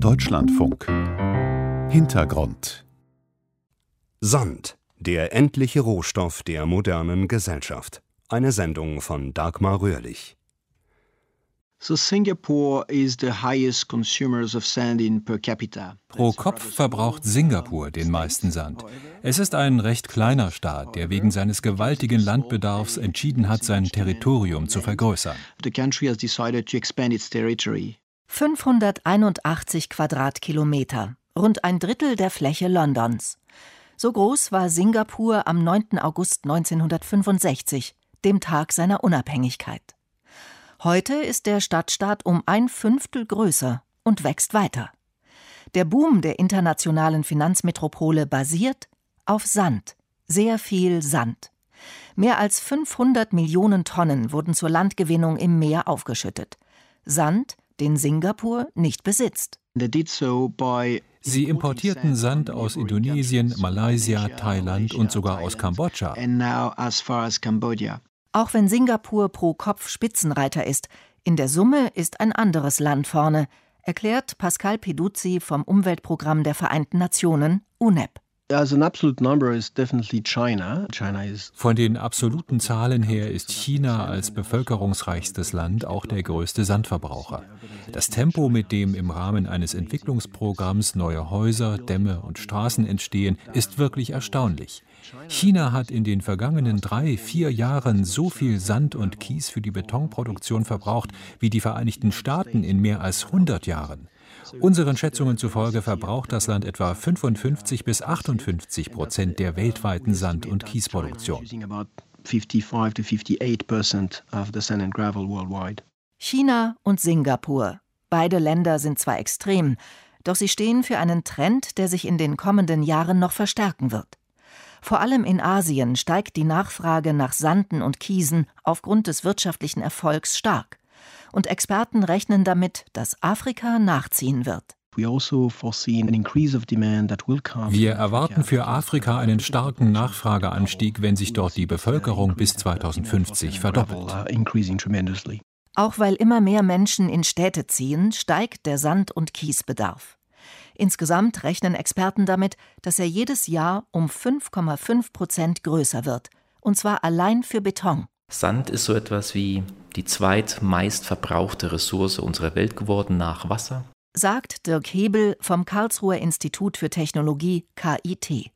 Deutschlandfunk Hintergrund Sand, der endliche Rohstoff der modernen Gesellschaft. Eine Sendung von Dagmar Röhrlich. So Singapore is the highest consumers of sand in per capita. Pro Kopf verbraucht Singapur den meisten Sand. Es ist ein recht kleiner Staat, der wegen seines gewaltigen Landbedarfs entschieden hat, sein Territorium zu vergrößern. The country has decided to expand its territory. 581 Quadratkilometer, rund ein Drittel der Fläche Londons. So groß war Singapur am 9. August 1965, dem Tag seiner Unabhängigkeit. Heute ist der Stadtstaat um ein Fünftel größer und wächst weiter. Der Boom der internationalen Finanzmetropole basiert auf Sand, sehr viel Sand. Mehr als 500 Millionen Tonnen wurden zur Landgewinnung im Meer aufgeschüttet. Sand, den Singapur nicht besitzt. Sie importierten Sand aus Indonesien, Malaysia, Thailand und sogar aus Kambodscha. Auch wenn Singapur pro Kopf Spitzenreiter ist, in der Summe ist ein anderes Land vorne, erklärt Pascal Peduzzi vom Umweltprogramm der Vereinten Nationen, UNEP. Is Von den absoluten Zahlen her ist China als bevölkerungsreichstes Land auch der größte Sandverbraucher. Das Tempo, mit dem im Rahmen eines Entwicklungsprogramms neue Häuser, Dämme und Straßen entstehen, ist wirklich erstaunlich. China hat in den vergangenen drei, vier Jahren so viel Sand und Kies für die Betonproduktion verbraucht wie die Vereinigten Staaten in mehr als 100 Jahren. Unseren Schätzungen zufolge verbraucht das Land etwa 55 bis 58 Prozent der weltweiten Sand- und Kiesproduktion. using about 55 to 58 percent of the sand and gravel worldwide. China und Singapur. Beide Länder sind zwar extrem, doch sie stehen für einen Trend, der sich in den kommenden Jahren noch verstärken wird. Vor allem in Asien steigt die Nachfrage nach Sanden und Kiesen aufgrund des wirtschaftlichen Erfolgs stark. Und Experten rechnen damit, dass Afrika nachziehen wird. Also. Wir erwarten für Afrika einen starken Nachfrageanstieg, wenn sich dort die Bevölkerung bis 2050 verdoppelt. Auch weil immer mehr Menschen in Städte ziehen, steigt der Sand- und Kiesbedarf. Insgesamt rechnen Experten damit, dass er jedes Jahr um 5,5 Prozent größer wird. Und zwar allein für Beton. Sand ist so etwas wie die zweitmeist verbrauchte Ressource unserer Welt geworden nach Wasser. sagt Dirk Hebel vom Karlsruher Institut für Technologie KIT.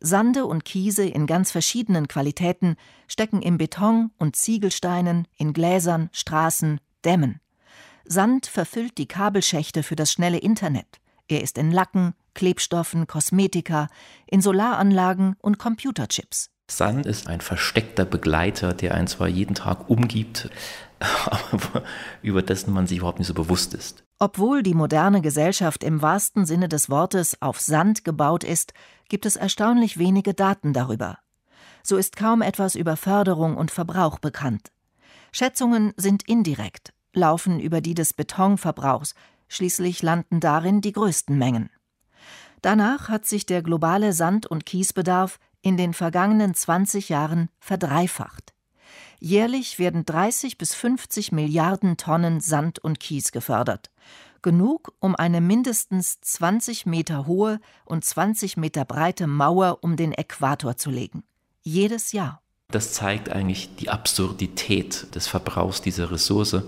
Sande und Kiese in ganz verschiedenen Qualitäten stecken im Beton und Ziegelsteinen, in Gläsern, Straßen, Dämmen. Sand verfüllt die Kabelschächte für das schnelle Internet. Er ist in Lacken, Klebstoffen, Kosmetika, in Solaranlagen und Computerchips. Sand ist ein versteckter Begleiter, der einen zwar jeden Tag umgibt, aber über dessen man sich überhaupt nicht so bewusst ist. Obwohl die moderne Gesellschaft im wahrsten Sinne des Wortes auf Sand gebaut ist, gibt es erstaunlich wenige Daten darüber. So ist kaum etwas über Förderung und Verbrauch bekannt. Schätzungen sind indirekt, laufen über die des Betonverbrauchs, schließlich landen darin die größten Mengen. Danach hat sich der globale Sand- und Kiesbedarf in den vergangenen 20 Jahren verdreifacht. Jährlich werden 30 bis 50 Milliarden Tonnen Sand und Kies gefördert. Genug, um eine mindestens 20 Meter hohe und 20 Meter breite Mauer um den Äquator zu legen. Jedes Jahr. Das zeigt eigentlich die Absurdität des Verbrauchs dieser Ressource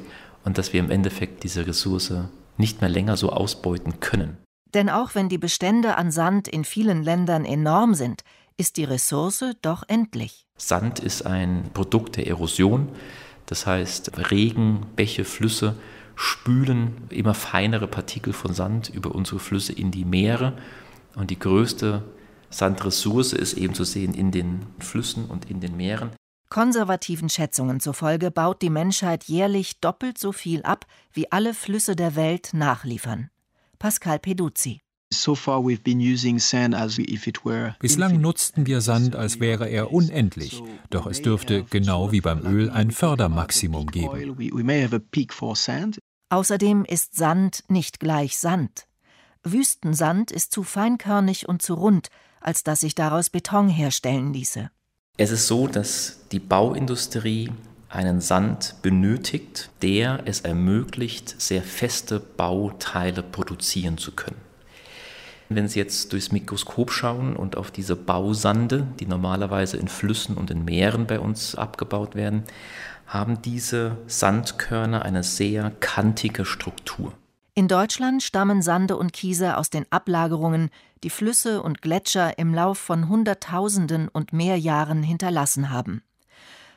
und dass wir im Endeffekt diese Ressource nicht mehr länger so ausbeuten können. Denn auch wenn die Bestände an Sand in vielen Ländern enorm sind, ist die Ressource doch endlich. Sand ist ein Produkt der Erosion. Das heißt, Regen, Bäche, Flüsse spülen immer feinere Partikel von Sand über unsere Flüsse in die Meere. Und die größte Sandressource ist eben zu sehen in den Flüssen und in den Meeren. Konservativen Schätzungen zufolge baut die Menschheit jährlich doppelt so viel ab, wie alle Flüsse der Welt nachliefern. Pascal Peduzzi. So far we've been using sand as if it were Bislang nutzten wir Sand, als wäre er unendlich. Doch es dürfte, genau wie beim Öl, ein Fördermaximum geben. Außerdem ist Sand nicht gleich Sand. Wüstensand ist zu feinkörnig und zu rund, als dass sich daraus Beton herstellen ließe. Es ist so, dass die Bauindustrie einen Sand benötigt, der es ermöglicht, sehr feste Bauteile produzieren zu können. Wenn Sie jetzt durchs Mikroskop schauen und auf diese Bausande, die normalerweise in Flüssen und in Meeren bei uns abgebaut werden, haben diese Sandkörner eine sehr kantige Struktur. In Deutschland stammen Sande und Kiese aus den Ablagerungen, die Flüsse und Gletscher im Lauf von Hunderttausenden und mehr Jahren hinterlassen haben.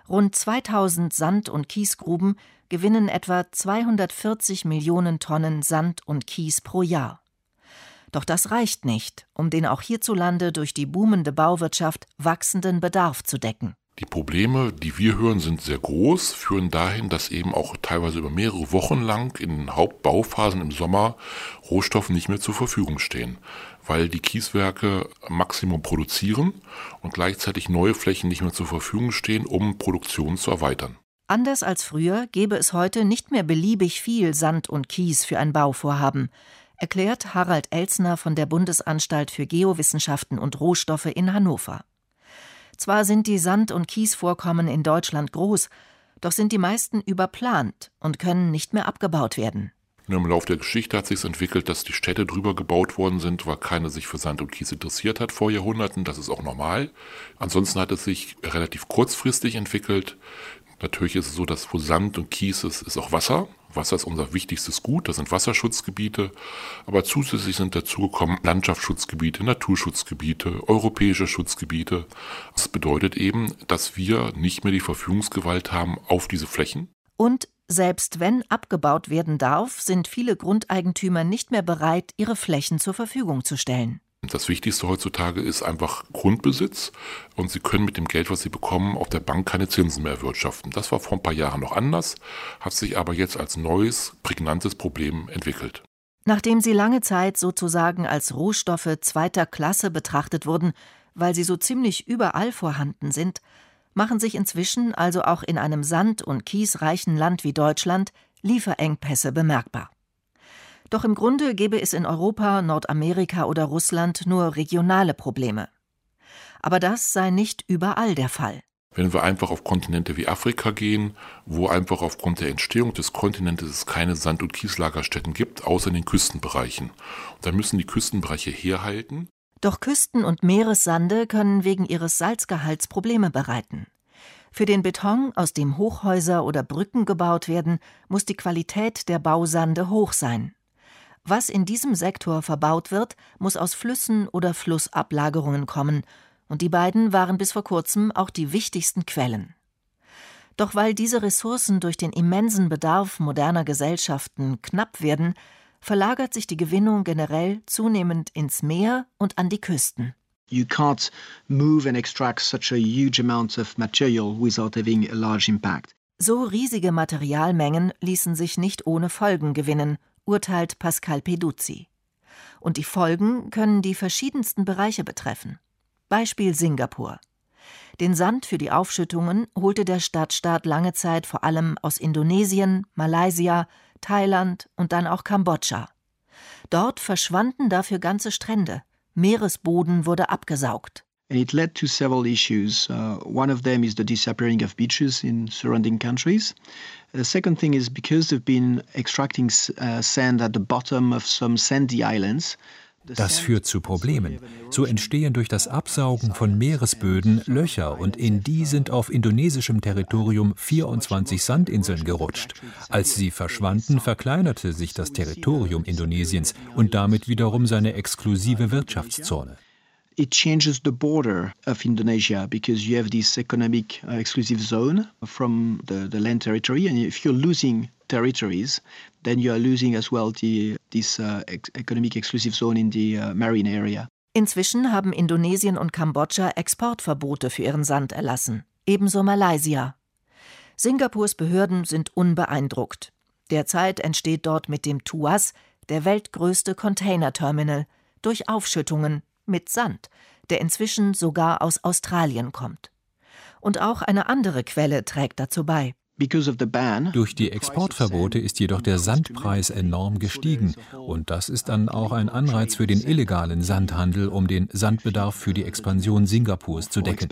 Rund 2000 Sand- und Kiesgruben gewinnen etwa 240 Millionen Tonnen Sand und Kies pro Jahr. Doch das reicht nicht, um den auch hierzulande durch die boomende Bauwirtschaft wachsenden Bedarf zu decken. Die Probleme, die wir hören, sind sehr groß, führen dahin, dass eben auch teilweise über mehrere Wochen lang in Hauptbauphasen im Sommer Rohstoffe nicht mehr zur Verfügung stehen, weil die Kieswerke Maximum produzieren und gleichzeitig neue Flächen nicht mehr zur Verfügung stehen, um Produktion zu erweitern. Anders als früher gäbe es heute nicht mehr beliebig viel Sand und Kies für ein Bauvorhaben, erklärt Harald Elsner von der Bundesanstalt für Geowissenschaften und Rohstoffe in Hannover. Zwar sind die Sand- und Kiesvorkommen in Deutschland groß, doch sind die meisten überplant und können nicht mehr abgebaut werden. Im Laufe der Geschichte hat sich entwickelt, dass die Städte drüber gebaut worden sind, weil keiner sich für Sand und Kies interessiert hat vor Jahrhunderten. Das ist auch normal. Ansonsten hat es sich relativ kurzfristig entwickelt. Natürlich ist es so, dass wo Sand und Kies ist, ist auch Wasser. Wasser ist unser wichtigstes Gut, das sind Wasserschutzgebiete. Aber zusätzlich sind dazugekommen Landschaftsschutzgebiete, Naturschutzgebiete, europäische Schutzgebiete. Das bedeutet eben, dass wir nicht mehr die Verfügungsgewalt haben auf diese Flächen. Und selbst wenn abgebaut werden darf, sind viele Grundeigentümer nicht mehr bereit, ihre Flächen zur Verfügung zu stellen. Das Wichtigste heutzutage ist einfach Grundbesitz und Sie können mit dem Geld, was Sie bekommen, auf der Bank keine Zinsen mehr erwirtschaften. Das war vor ein paar Jahren noch anders, hat sich aber jetzt als neues, prägnantes Problem entwickelt. Nachdem sie lange Zeit sozusagen als Rohstoffe zweiter Klasse betrachtet wurden, weil sie so ziemlich überall vorhanden sind, machen sich inzwischen also auch in einem sand- und kiesreichen Land wie Deutschland Lieferengpässe bemerkbar. Doch im Grunde gäbe es in Europa, Nordamerika oder Russland nur regionale Probleme. Aber das sei nicht überall der Fall. Wenn wir einfach auf Kontinente wie Afrika gehen, wo einfach aufgrund der Entstehung des Kontinentes es keine Sand- und Kieslagerstätten gibt, außer in den Küstenbereichen. Und dann müssen die Küstenbereiche herhalten. Doch Küsten- und Meeressande können wegen ihres Salzgehalts Probleme bereiten. Für den Beton, aus dem Hochhäuser oder Brücken gebaut werden, muss die Qualität der Bausande hoch sein. Was in diesem Sektor verbaut wird, muss aus Flüssen oder Flussablagerungen kommen, und die beiden waren bis vor kurzem auch die wichtigsten Quellen. Doch weil diese Ressourcen durch den immensen Bedarf moderner Gesellschaften knapp werden, verlagert sich die Gewinnung generell zunehmend ins Meer und an die Küsten. You can't move and extract such a huge amount of material without having a large impact. So riesige Materialmengen ließen sich nicht ohne Folgen gewinnen, urteilt Pascal Peduzzi. Und die Folgen können die verschiedensten Bereiche betreffen. Beispiel Singapur. Den Sand für die Aufschüttungen holte der Stadtstaat lange Zeit vor allem aus Indonesien, Malaysia, Thailand und dann auch Kambodscha. Dort verschwanden dafür ganze Strände, Meeresboden wurde abgesaugt. And it led to several issues. Uh, one of them is the disappearing of beaches in surrounding countries. The second thing is because they've been extracting uh, sand at the bottom of some sandy islands. Das führt zu Problemen. So entstehen durch das Absaugen von Meeresböden Löcher und in die sind auf indonesischem Territorium 24 Sandinseln gerutscht. Als sie verschwanden, verkleinerte sich das Territorium Indonesiens und damit wiederum seine exklusive Wirtschaftszone. It changes the border of Indonesia because you have this economic uh, exclusive zone from the, the land territory. And if you're losing territories, then you are losing as well the, this uh, ex economic exclusive zone in the uh, marine area. Inzwischen haben Indonesien und Kambodscha Exportverbote für ihren Sand erlassen, ebenso Malaysia. Singapurs Behörden sind unbeeindruckt. Derzeit entsteht dort mit dem Tuas der weltgrößte Containerterminal durch Aufschüttungen mit Sand, der inzwischen sogar aus Australien kommt. Und auch eine andere Quelle trägt dazu bei. Durch die Exportverbote ist jedoch der Sandpreis enorm gestiegen und das ist dann auch ein Anreiz für den illegalen Sandhandel, um den Sandbedarf für die Expansion Singapurs zu decken.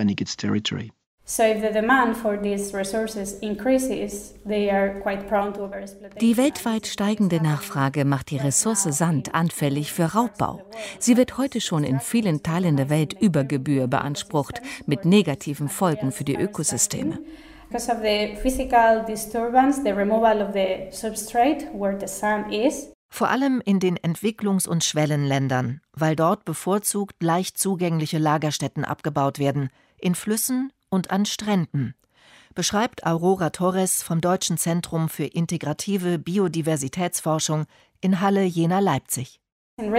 Die weltweit steigende Nachfrage macht die Ressource Sand anfällig für Raubbau. Sie wird heute schon in vielen Teilen der Welt über Gebühr beansprucht, mit negativen Folgen für die Ökosysteme. Vor allem in den Entwicklungs- und Schwellenländern, weil dort bevorzugt leicht zugängliche Lagerstätten abgebaut werden, in Flüssen und an Stränden, beschreibt Aurora Torres vom Deutschen Zentrum für integrative Biodiversitätsforschung in Halle Jena Leipzig. In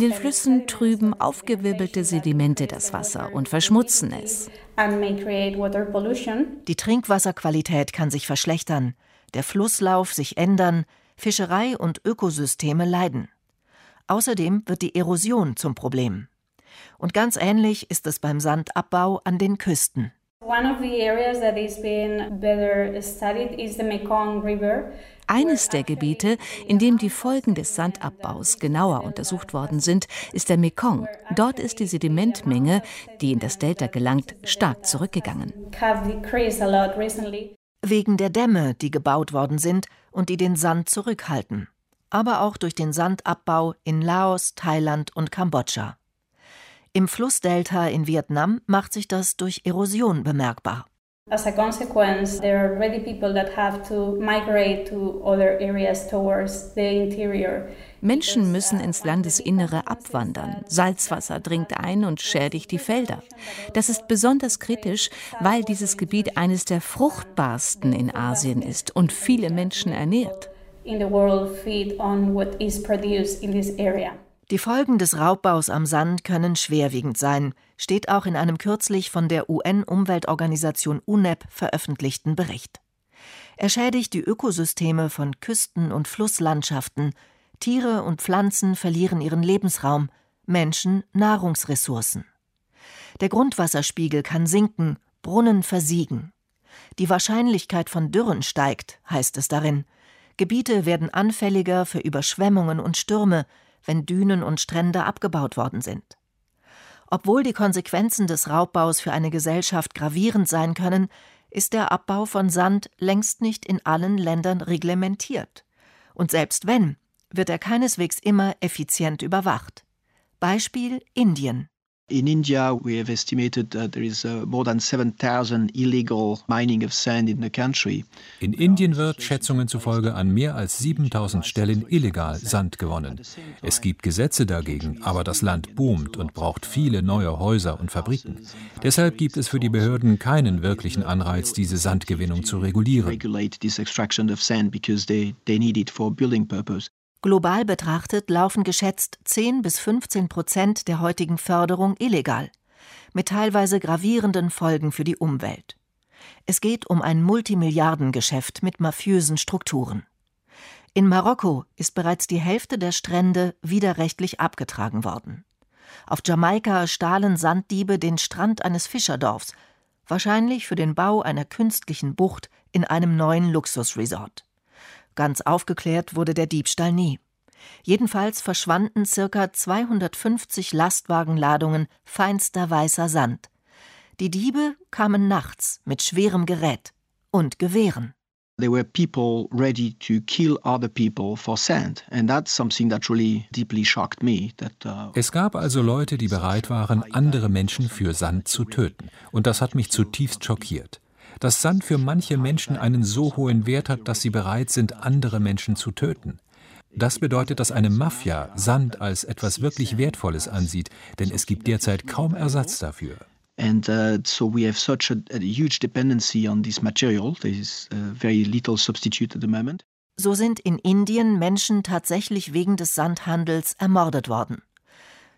den Flüssen trüben aufgewirbelte Sedimente das Wasser und verschmutzen es. Die Trinkwasserqualität kann sich verschlechtern, der Flusslauf sich ändern, Fischerei und Ökosysteme leiden. Außerdem wird die Erosion zum Problem. Und ganz ähnlich ist es beim Sandabbau an den Küsten. Eines der Gebiete, in dem die Folgen des Sandabbaus genauer untersucht worden sind, ist der Mekong. Dort ist die Sedimentmenge, die in das Delta gelangt, stark zurückgegangen. Wegen der Dämme, die gebaut worden sind und die den Sand zurückhalten, aber auch durch den Sandabbau in Laos, Thailand und Kambodscha. Im Flussdelta in Vietnam macht sich das durch Erosion bemerkbar. As a consequence, there are already people that have to migrate to other areas towards the interior. Menschen müssen ins Landesinnere abwandern. Salzwasser dringt ein und schädigt die Felder. Das ist besonders kritisch, weil dieses Gebiet eines der fruchtbarsten in Asien ist und viele Menschen ernährt. In the world feed on what is produced in this area. Die Folgen des Raubbaus am Sand können schwerwiegend sein, steht auch in einem kürzlich von der UN-Umweltorganisation UNEP veröffentlichten Bericht. Er schädigt die Ökosysteme von Küsten und Flusslandschaften, Tiere und Pflanzen verlieren ihren Lebensraum, Menschen Nahrungsressourcen. Der Grundwasserspiegel kann sinken, Brunnen versiegen. Die Wahrscheinlichkeit von Dürren steigt, heißt es darin. Gebiete werden anfälliger für Überschwemmungen und Stürme, wenn Dünen und Strände abgebaut worden sind. Obwohl die Konsequenzen des Raubbaus für eine Gesellschaft gravierend sein können, ist der Abbau von Sand längst nicht in allen Ländern reglementiert. Und selbst wenn, wird er keineswegs immer effizient überwacht. Beispiel Indien. In India, we have estimated that there is uh, more than 7,000 illegal mining of sand in the country. In Indien wird Schätzungen zufolge an mehr als 7000 Stellen illegal Sand gewonnen. Es gibt Gesetze dagegen, aber das Land boomt und braucht viele neue Häuser und Fabriken. Deshalb gibt es für die Behörden keinen wirklichen Anreiz, diese Sandgewinnung zu regulieren. Global betrachtet laufen geschätzt 10 bis 15 Prozent der heutigen Förderung illegal, mit teilweise gravierenden Folgen für die Umwelt. Es geht um ein Multimilliardengeschäft mit mafiösen Strukturen. In Marokko ist bereits die Hälfte der Strände widerrechtlich abgetragen worden. Auf Jamaika stahlen Sanddiebe den Strand eines Fischerdorfs, wahrscheinlich für den Bau einer künstlichen Bucht in einem neuen Luxusresort. Ganz aufgeklärt wurde der Diebstahl nie. Jedenfalls verschwanden circa 250 Lastwagenladungen feinster weißer Sand. Die Diebe kamen nachts mit schwerem Gerät und Gewehren. There were people ready to kill other people for sand, and that's something that really deeply shocked me. That, uh, es gab also Leute, die bereit waren, andere Menschen für Sand zu töten, und das hat mich zutiefst schockiert dass Sand für manche Menschen einen so hohen Wert hat, dass sie bereit sind, andere Menschen zu töten. Das bedeutet, dass eine Mafia Sand als etwas wirklich Wertvolles ansieht, denn es gibt derzeit kaum Ersatz dafür. And uh, so we have such a, a huge dependency on this material. There is uh, very little substitute at the moment. So sind in Indien Menschen tatsächlich wegen des Sandhandels ermordet worden.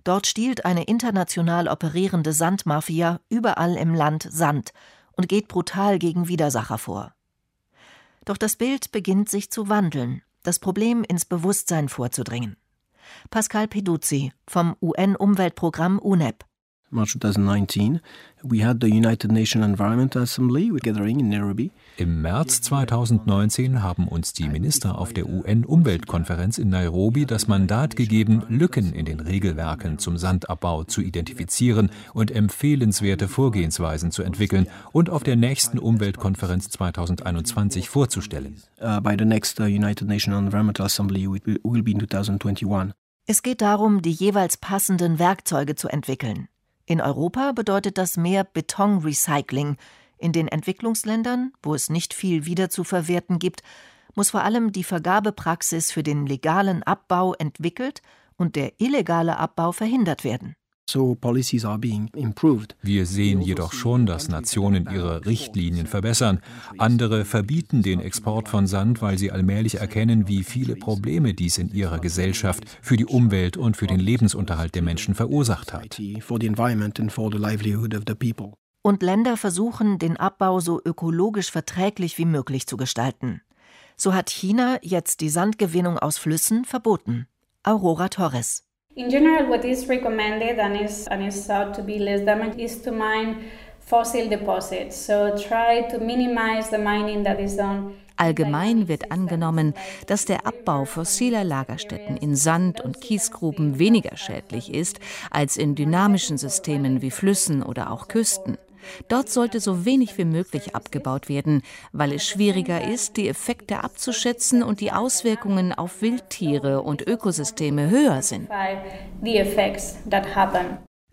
Dort stiehlt eine international operierende Sandmafia überall im Land Sand und geht brutal gegen Widersacher vor. Doch das Bild beginnt sich zu wandeln, das Problem ins Bewusstsein vorzudringen. Pascal Peduzzi vom UN-Umweltprogramm UNEP. March 2019, we had the United Nations Environment Assembly gathering in Nairobi. Im März 2019 haben uns die Minister auf der UN-Umweltkonferenz in Nairobi das Mandat gegeben, Lücken in den Regelwerken zum Sandabbau zu identifizieren und empfehlenswerte Vorgehensweisen zu entwickeln und auf der nächsten Umweltkonferenz 2021 vorzustellen. Uh, by the next uh, United Nations Environmental Assembly will be in 2021. Es geht darum, die jeweils passenden Werkzeuge zu entwickeln. In Europa bedeutet das mehr Betonrecycling, in den Entwicklungsländern, wo es nicht viel wiederzuverwerten gibt, muss vor allem die Vergabepraxis für den legalen Abbau entwickelt und der illegale Abbau verhindert werden. Wir sehen jedoch schon, dass Nationen ihre Richtlinien verbessern. Andere verbieten den Export von Sand, weil sie allmählich erkennen, wie viele Probleme dies in ihrer Gesellschaft für die Umwelt und für den Lebensunterhalt der Menschen verursacht hat und Länder versuchen, den Abbau so ökologisch verträglich wie möglich zu gestalten. So hat China jetzt die Sandgewinnung aus Flüssen verboten. Aurora Torres. In general, what is recommended and is, and is thought to be less damage is to mine fossil deposits. So try to minimize the mining that is done. Allgemein wird angenommen, dass der Abbau fossiler Lagerstätten in Sand- und Kiesgruben weniger schädlich ist als in dynamischen Systemen wie Flüssen oder auch Küsten. Dort sollte so wenig wie möglich abgebaut werden, weil es schwieriger ist, die Effekte abzuschätzen und die Auswirkungen auf Wildtiere und Ökosysteme höher sind.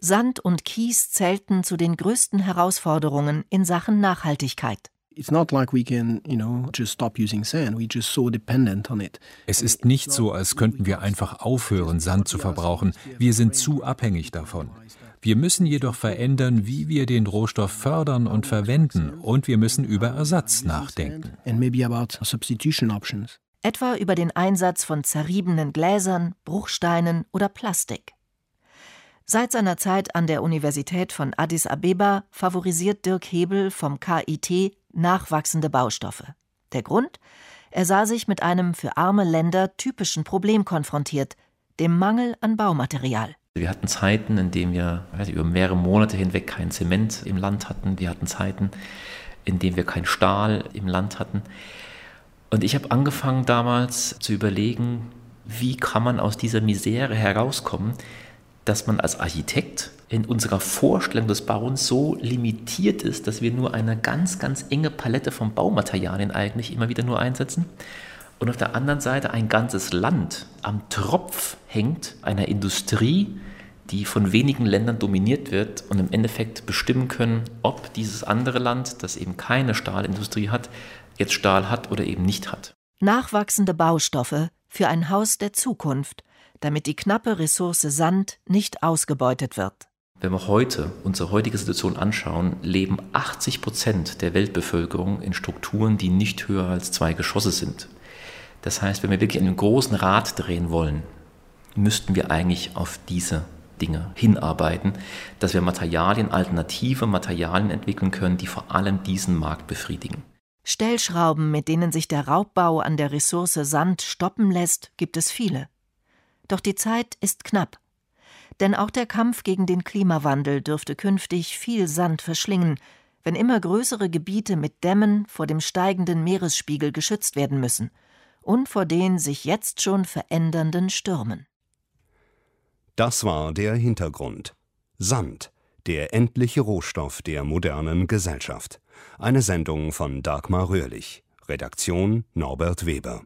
Sand und Kies zählten zu den größten Herausforderungen in Sachen Nachhaltigkeit. Es ist nicht so, als könnten wir einfach aufhören, Sand zu verbrauchen. Wir sind zu abhängig davon. Wir müssen jedoch verändern, wie wir den Rohstoff fördern und verwenden, und wir müssen über Ersatz nachdenken. Etwa über den Einsatz von zerriebenen Gläsern, Bruchsteinen oder Plastik. Seit seiner Zeit an der Universität von Addis Abeba favorisiert Dirk Hebel vom KIT nachwachsende Baustoffe. Der Grund? Er sah sich mit einem für arme Länder typischen Problem konfrontiert, dem Mangel an Baumaterial. Wir hatten Zeiten, in denen wir weiß, über mehrere Monate hinweg kein Zement im Land hatten. Wir hatten Zeiten, in denen wir kein Stahl im Land hatten. Und ich habe angefangen damals zu überlegen, wie kann man aus dieser Misere herauskommen, dass man als Architekt in unserer Vorstellung des Bauens so limitiert ist, dass wir nur eine ganz, ganz enge Palette von Baumaterialien eigentlich immer wieder nur einsetzen und auf der anderen Seite ein ganzes Land am Tropf hängt einer Industrie, die von wenigen Ländern dominiert wird und im Endeffekt bestimmen können, ob dieses andere Land, das eben keine Stahlindustrie hat, jetzt Stahl hat oder eben nicht hat. Nachwachsende Baustoffe für ein Haus der Zukunft, damit die knappe Ressource Sand nicht ausgebeutet wird. Wenn wir heute unsere heutige Situation anschauen, leben 80 Prozent der Weltbevölkerung in Strukturen, die nicht höher als zwei Geschosse sind. Das heißt, wenn wir wirklich einen großen Rad drehen wollen, müssten wir eigentlich auf diese Dinge hinarbeiten, dass wir Materialien, alternative Materialien entwickeln können, die vor allem diesen Markt befriedigen. Stellschrauben, mit denen sich der Raubbau an der Ressource Sand stoppen lässt, gibt es viele. Doch die Zeit ist knapp. Denn auch der Kampf gegen den Klimawandel dürfte künftig viel Sand verschlingen, wenn immer größere Gebiete mit Dämmen vor dem steigenden Meeresspiegel geschützt werden müssen – und vor den sich jetzt schon verändernden Stürmen. Das war der Hintergrund. Sand, der endliche Rohstoff der modernen Gesellschaft. Eine Sendung von Dagmar Röhrlich. Redaktion Norbert Weber.